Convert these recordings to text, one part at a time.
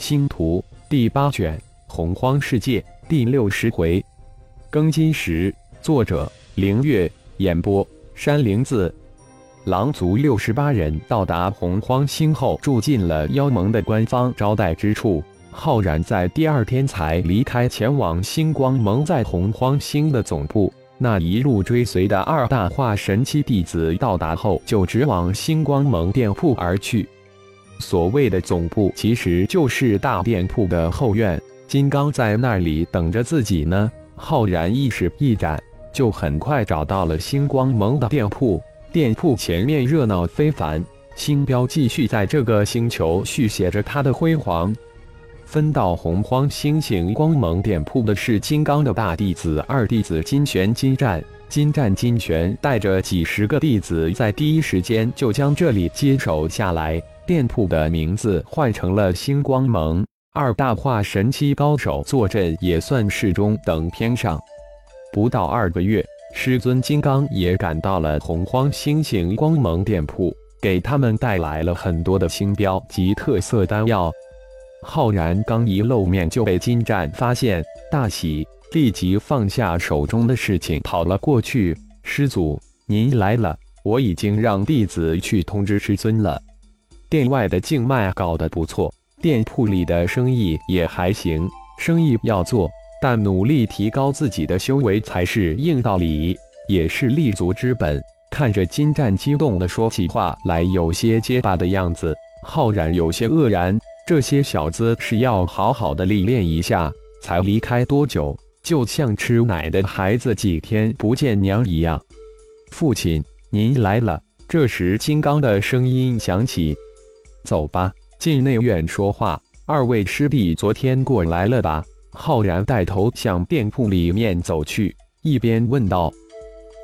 星图第八卷《洪荒世界》第六十回，庚金石。作者：凌月。演播：山灵子。狼族六十八人到达洪荒星后，住进了妖盟的官方招待之处。浩然在第二天才离开，前往星光盟在洪荒星的总部。那一路追随的二大化神期弟子到达后，就直往星光盟店铺而去。所谓的总部，其实就是大店铺的后院。金刚在那里等着自己呢。浩然意识一展，就很快找到了星光盟的店铺。店铺前面热闹非凡，星标继续在这个星球续写着它的辉煌。分到洪荒星星光盟店铺的是金刚的大弟子二弟子金玄、金战、金战、金玄，带着几十个弟子，在第一时间就将这里接手下来。店铺的名字换成了星光盟。二大化神期高手坐镇，也算是中等偏上。不到二个月，师尊金刚也赶到了洪荒星星光盟店铺，给他们带来了很多的星标及特色丹药。浩然刚一露面就被金战发现，大喜，立即放下手中的事情跑了过去。师祖，您来了，我已经让弟子去通知师尊了。店外的静脉搞得不错，店铺里的生意也还行。生意要做，但努力提高自己的修为才是硬道理，也是立足之本。看着金战激动的说起话来，有些结巴的样子，浩然有些愕然。这些小子是要好好的历练一下，才离开多久，就像吃奶的孩子几天不见娘一样。父亲，您来了。这时，金刚的声音响起：“走吧，进内院说话。”二位师弟昨天过来了吧？浩然带头向店铺里面走去，一边问道：“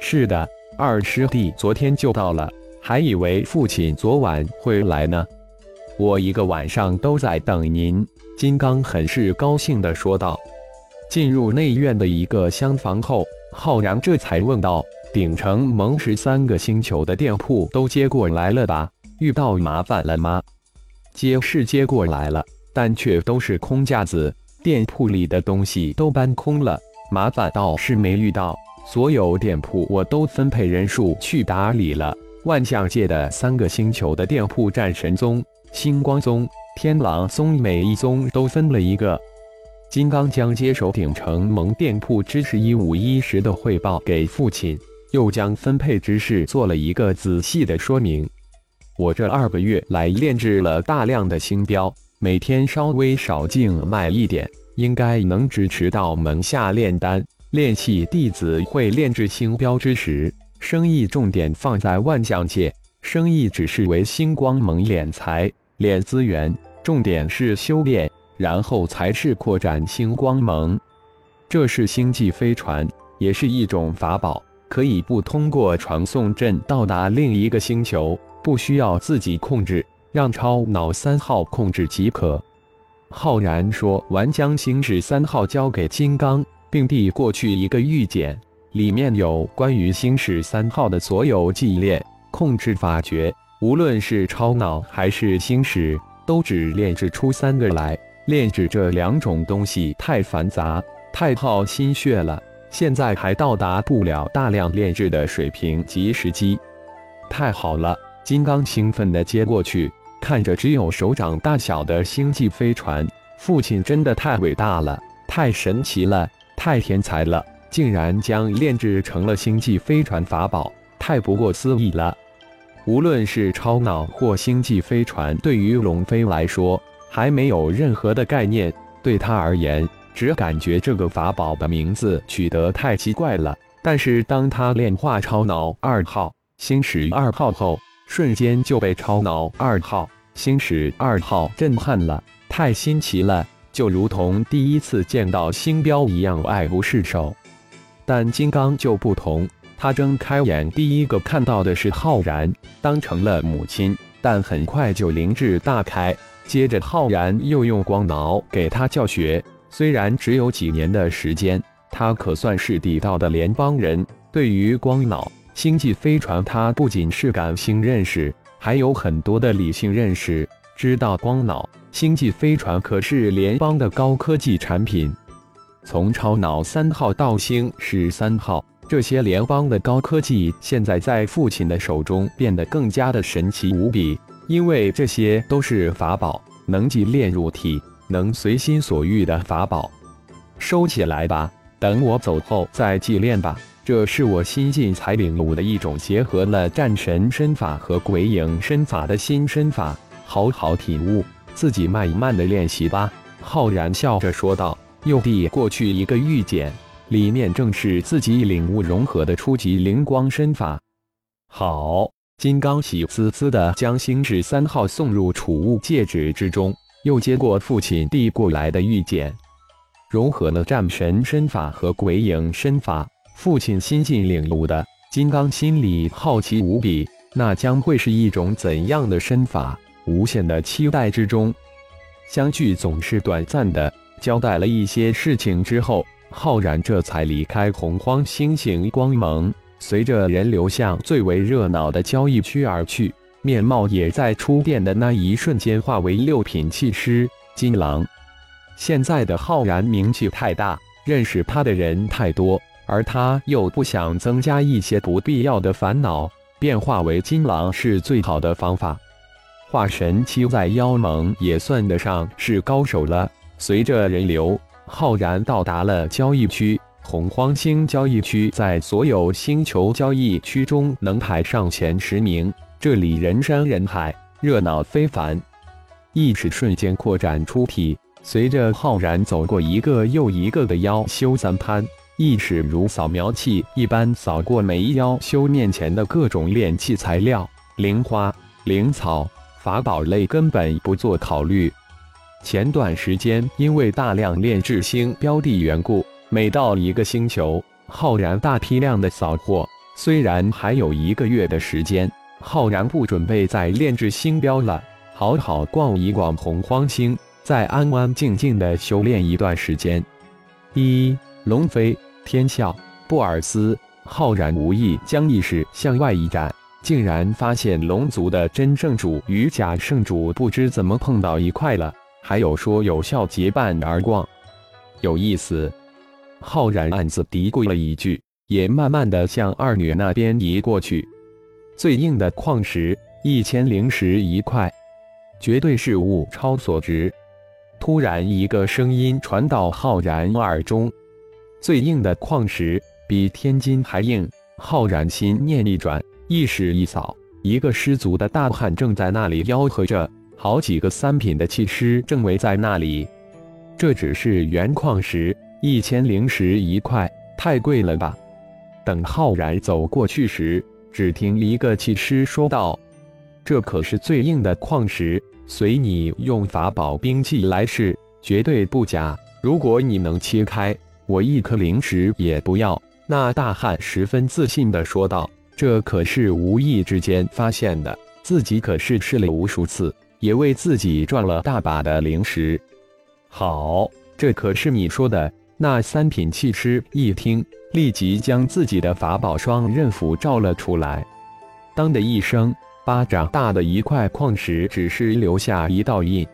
是的，二师弟昨天就到了，还以为父亲昨晚会来呢。”我一个晚上都在等您，金刚很是高兴地说道。进入内院的一个厢房后，浩然这才问道：“鼎城盟十三个星球的店铺都接过来了吧？遇到麻烦了吗？”接是接过来了，但却都是空架子，店铺里的东西都搬空了，麻烦倒是没遇到。所有店铺我都分配人数去打理了。万象界的三个星球的店铺，战神宗。星光宗、天狼宗每一宗都分了一个。金刚将接手鼎城盟店铺之事一五一十的汇报给父亲，又将分配之事做了一个仔细的说明。我这二个月来炼制了大量的星标，每天稍微少静脉一点，应该能支持到门下炼丹、炼器弟子会炼制星标之时。生意重点放在万象界，生意只是为星光盟敛财。练资源，重点是修炼，然后才是扩展星光盟。这是星际飞船，也是一种法宝，可以不通过传送阵到达另一个星球，不需要自己控制，让超脑三号控制即可。浩然说完，将星矢三号交给金刚，并递过去一个玉简，里面有关于星矢三号的所有记忆链、控制法诀。无论是超脑还是星矢，都只炼制出三个来。炼制这两种东西太繁杂，太耗心血了。现在还到达不了大量炼制的水平及时机。太好了！金刚兴奋地接过去，看着只有手掌大小的星际飞船，父亲真的太伟大了，太神奇了，太天才了，竟然将炼制成了星际飞船法宝，太不过思议了。无论是超脑或星际飞船，对于龙飞来说还没有任何的概念。对他而言，只感觉这个法宝的名字取得太奇怪了。但是当他炼化超脑二号、星矢二号后，瞬间就被超脑二号、星矢二号震撼了，太新奇了，就如同第一次见到星标一样爱不释手。但金刚就不同。他睁开眼，第一个看到的是浩然，当成了母亲。但很快就灵智大开，接着浩然又用光脑给他教学。虽然只有几年的时间，他可算是地道的联邦人。对于光脑、星际飞船，他不仅是感性认识，还有很多的理性认识。知道光脑、星际飞船可是联邦的高科技产品。从超脑三号到星矢三号，这些联邦的高科技现在在父亲的手中变得更加的神奇无比，因为这些都是法宝，能祭炼入体，能随心所欲的法宝。收起来吧，等我走后再祭炼吧。这是我新近才领悟的一种结合了战神身法和鬼影身法的新身法，好好体悟，自己慢慢的练习吧。浩然笑着说道，又递过去一个玉简，里面正是自己领悟融合的初级灵光身法。好，金刚喜滋滋的将星矢三号送入储物戒指之中，又接过父亲递过来的玉简，融合了战神身法和鬼影身法。父亲新近领悟的金刚心里好奇无比，那将会是一种怎样的身法？无限的期待之中，相聚总是短暂的。交代了一些事情之后，浩然这才离开洪荒星星光盟，随着人流向最为热闹的交易区而去，面貌也在出店的那一瞬间化为六品气师金狼。现在的浩然名气太大，认识他的人太多。而他又不想增加一些不必要的烦恼，变化为金狼是最好的方法。化神期在妖盟也算得上是高手了。随着人流，浩然到达了交易区。洪荒星交易区在所有星球交易区中能排上前十名，这里人山人海，热闹非凡。意识瞬间扩展出体，随着浩然走过一个又一个的妖修三潘。意识如扫描器一般扫过每一妖修面前的各种炼器材料、灵花、灵草、法宝类，根本不做考虑。前段时间因为大量炼制星标的缘故，每到一个星球，浩然大批量的扫货。虽然还有一个月的时间，浩然不准备再炼制星标了，好好逛一逛洪荒星，再安安静静的修炼一段时间。一龙飞。天啸，布尔斯浩然无意将意识向外一展，竟然发现龙族的真圣主与假圣主不知怎么碰到一块了，还有说有效结伴而逛，有意思。浩然暗自嘀咕了一句，也慢慢的向二女那边移过去。最硬的矿石一千灵石一块，绝对是物超所值。突然，一个声音传到浩然耳中。最硬的矿石比天金还硬。浩然心念一转，意识一扫，一个失足的大汉正在那里吆喝着，好几个三品的气师正围在那里。这只是原矿石，一千灵石一块，太贵了吧？等浩然走过去时，只听一个气师说道：“这可是最硬的矿石，随你用法宝兵器来试，绝对不假。如果你能切开。”我一颗灵石也不要。”那大汉十分自信地说道，“这可是无意之间发现的，自己可是试了无数次，也为自己赚了大把的灵石。”好，这可是你说的。那三品气师一听，立即将自己的法宝双刃斧照了出来。当的一声，巴掌大的一块矿石只是留下一道印。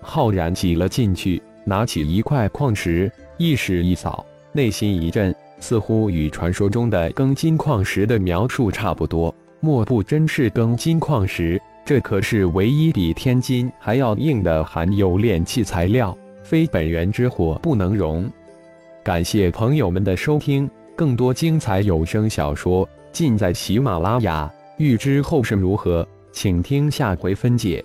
浩然挤了进去，拿起一块矿石。意识一扫，内心一震，似乎与传说中的庚金矿石的描述差不多。莫不真是庚金矿石？这可是唯一比天津还要硬的含有炼器材料，非本源之火不能容。感谢朋友们的收听，更多精彩有声小说尽在喜马拉雅。欲知后事如何，请听下回分解。